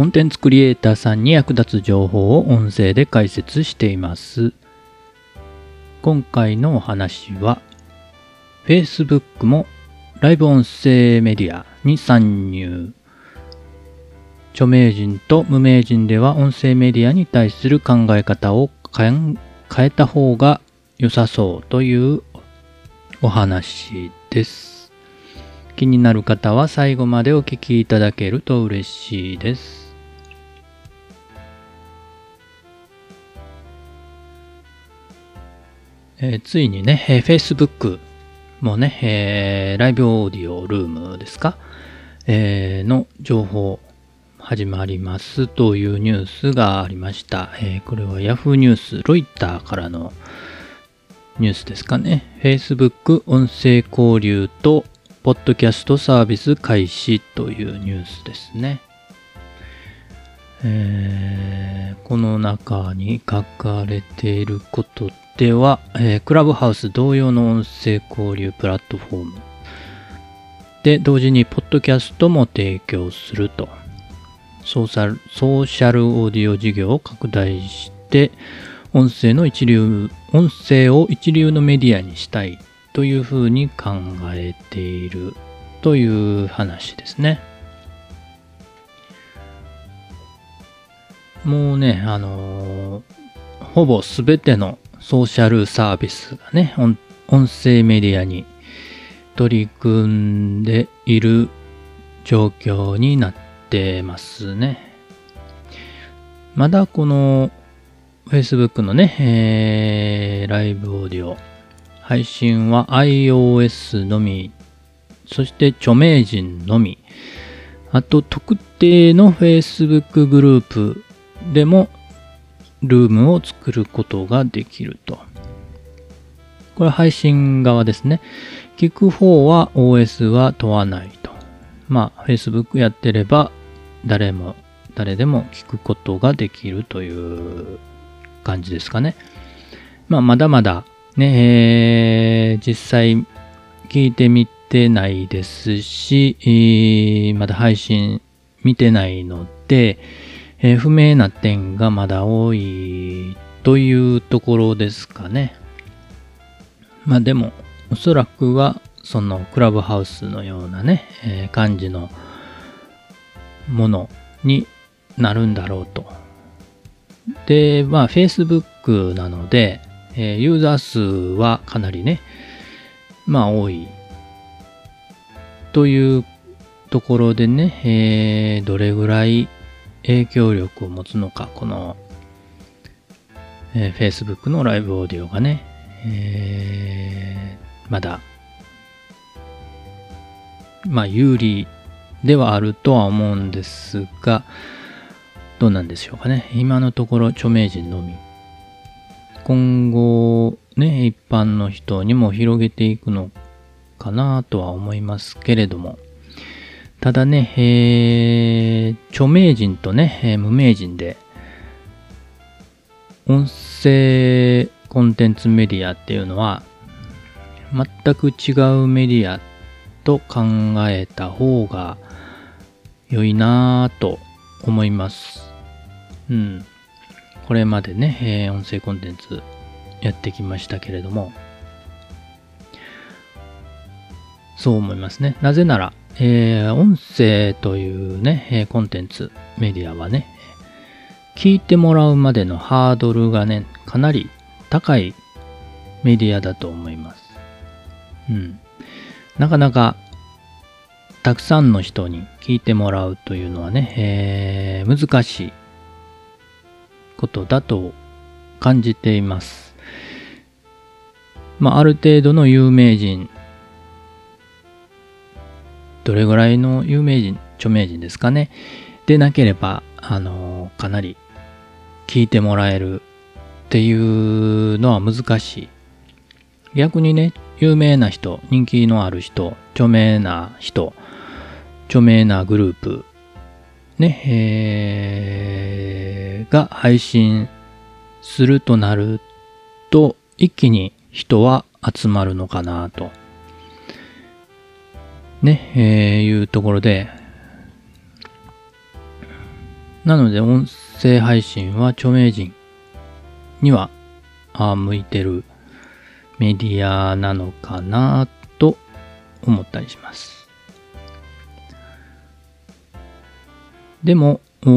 コンテンツクリエイターさんに役立つ情報を音声で解説しています。今回のお話は、Facebook もライブ音声メディアに参入。著名人と無名人では音声メディアに対する考え方を変えた方が良さそうというお話です。気になる方は最後までお聞きいただけると嬉しいです。えー、ついにね、えー、Facebook もね、えー、ライブオーディオルームですか、えー、の情報始まりますというニュースがありました。えー、これは Yahoo ニュース、ロイターからのニュースですかね？Facebook 音声交流とポッドキャストサービス開始というニュースですね。えー、この中に書かれていることでは、えー、クラブハウス同様の音声交流プラットフォームで同時にポッドキャストも提供するとソーシャルソーシャルオーディオ事業を拡大して音声の一流、音声を一流のメディアにしたいというふうに考えているという話ですね。もうね、あのー、ほぼすべてのソーシャルサービスがね、音声メディアに取り組んでいる状況になってますね。まだこの Facebook のね、えー、ライブオーディオ、配信は iOS のみ、そして著名人のみ、あと特定の Facebook グループでもルームを作ることができると。これ配信側ですね。聞く方は OS は問わないと。まあ Facebook やってれば誰も誰でも聞くことができるという感じですかね。まあ、まだまだね、えー、実際聞いてみてないですし、えー、まだ配信見てないので、えー、不明な点がまだ多いというところですかね。まあでも、おそらくはそのクラブハウスのようなね、えー、感じのものになるんだろうとで、まあ、Facebook なので、えー、ユーザー数はかなりね、まあ、多い。というところでね、えー、どれぐらい影響力を持つのか、この、えー、Facebook のライブオーディオがね、えー、まだ、まあ、有利ではあるとは思うんですが、どうなんでしょうかね。今のところ著名人のみ。今後、ね、一般の人にも広げていくのかなとは思いますけれども。ただね、えー、著名人とね、えー、無名人で、音声コンテンツメディアっていうのは、全く違うメディアと考えた方が良いなぁと思います。うん。これまでね、えー、音声コンテンツやってきましたけれども、そう思いますね。なぜなら、えー、音声というね、コンテンツ、メディアはね、聞いてもらうまでのハードルがね、かなり高いメディアだと思います。うん。なかなか、たくさんの人に聞いてもらうというのはね、えー、難しいことだと感じています。まあ、ある程度の有名人、どれぐらいの有名人、著名人ですかね。でなければ、あの、かなり聞いてもらえるっていうのは難しい。逆にね、有名な人、人気のある人、著名な人、著名なグループ、ね、えー、が配信するとなると、一気に人は集まるのかなと。ね、えー、いうところで、なので音声配信は著名人にはあ向いてるメディアなのかなと思ったりします。でも、そ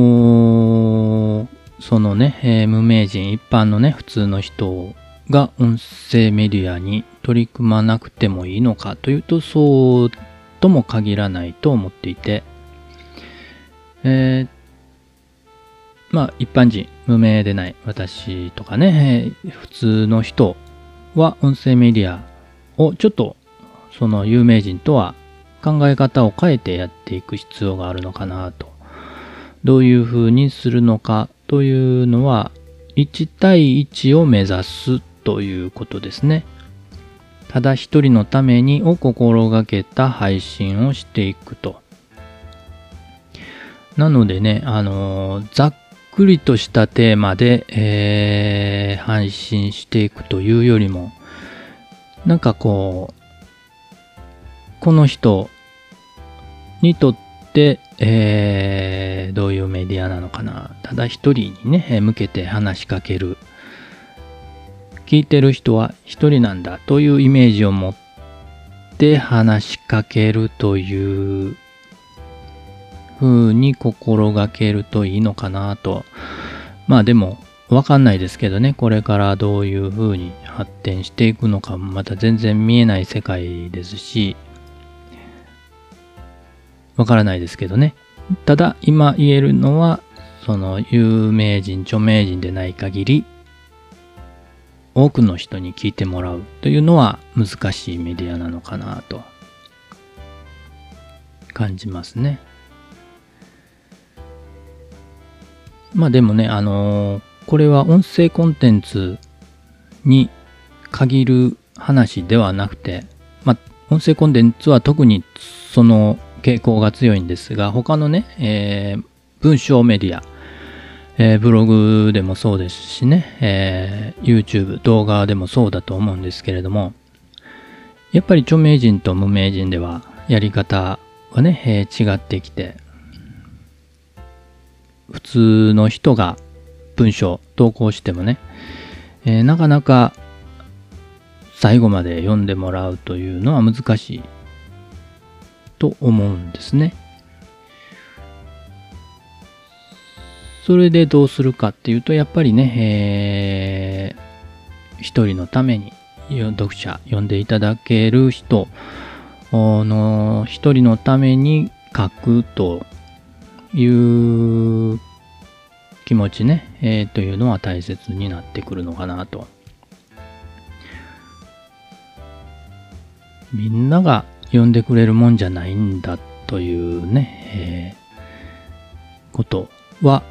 のね、えー、無名人、一般のね、普通の人が音声メディアに取り組まなくてもいいのかというと、そうとも限らないと思っていて、えー、まあ一般人、無名でない私とかね、普通の人は音声メディアをちょっとその有名人とは考え方を変えてやっていく必要があるのかなと。どういう風にするのかというのは1対1を目指すということですね。ただ一人のためにを心がけた配信をしていくと。なのでね、あのー、ざっくりとしたテーマで、えー、配信していくというよりも、なんかこう、この人にとって、えー、どういうメディアなのかな。ただ一人にね、向けて話しかける。聞いてる人は一人なんだというイメージを持って話しかけるという風に心がけるといいのかなと。まあでも、わかんないですけどね、これからどういう風に発展していくのかまた全然見えない世界ですし、わからないですけどね。ただ、今言えるのは、その有名人、著名人でない限り、多くの人に聞いてもらうというのは難しいメディアなのかなと感じますね。まあでもね、あのー、これは音声コンテンツに限る話ではなくて、まあ、音声コンテンツは特にその傾向が強いんですが、他のね、えー、文章メディア、えー、ブログでもそうですしね、えー、YouTube、動画でもそうだと思うんですけれども、やっぱり著名人と無名人ではやり方はね、えー、違ってきて、普通の人が文章投稿してもね、えー、なかなか最後まで読んでもらうというのは難しいと思うんですね。それでどうするかっていうと、やっぱりね、えー、一人のために読者、読んでいただける人の一人のために書くという気持ちね、えー、というのは大切になってくるのかなと。みんなが読んでくれるもんじゃないんだというね、えー、ことは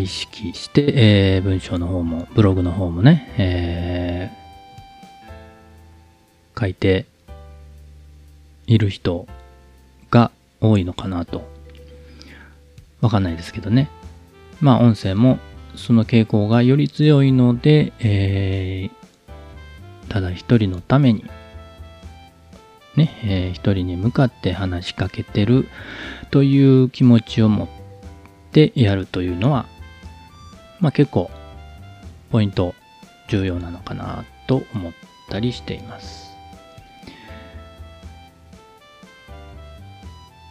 意識して、えー、文章の方も、ブログの方もね、えー、書いている人が多いのかなとわかんないですけどね。まあ音声もその傾向がより強いので、えー、ただ一人のために、ね、えー、一人に向かって話しかけてるという気持ちを持ってやるというのは、まあ結構ポイント重要なのかなと思ったりしています。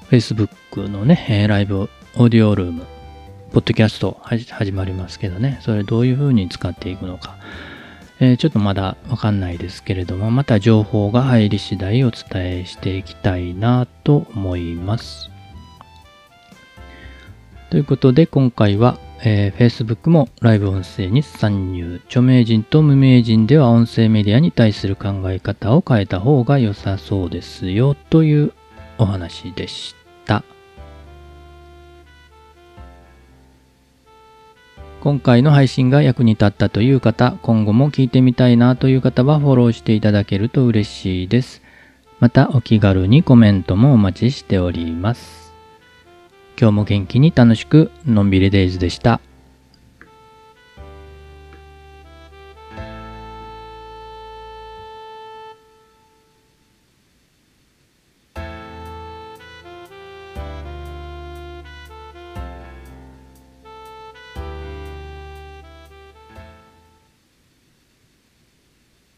Facebook のね、ライブオーディオルーム、ポッドキャスト始まりますけどね、それどういう風に使っていくのか、えー、ちょっとまだわかんないですけれども、また情報が入り次第お伝えしていきたいなと思います。ということで今回は、えー、Facebook もライブ音声に参入。著名人と無名人では音声メディアに対する考え方を変えた方が良さそうですよというお話でした。今回の配信が役に立ったという方、今後も聞いてみたいなという方はフォローしていただけると嬉しいです。またお気軽にコメントもお待ちしております。今日も元気に楽しくのんびりデイズでした。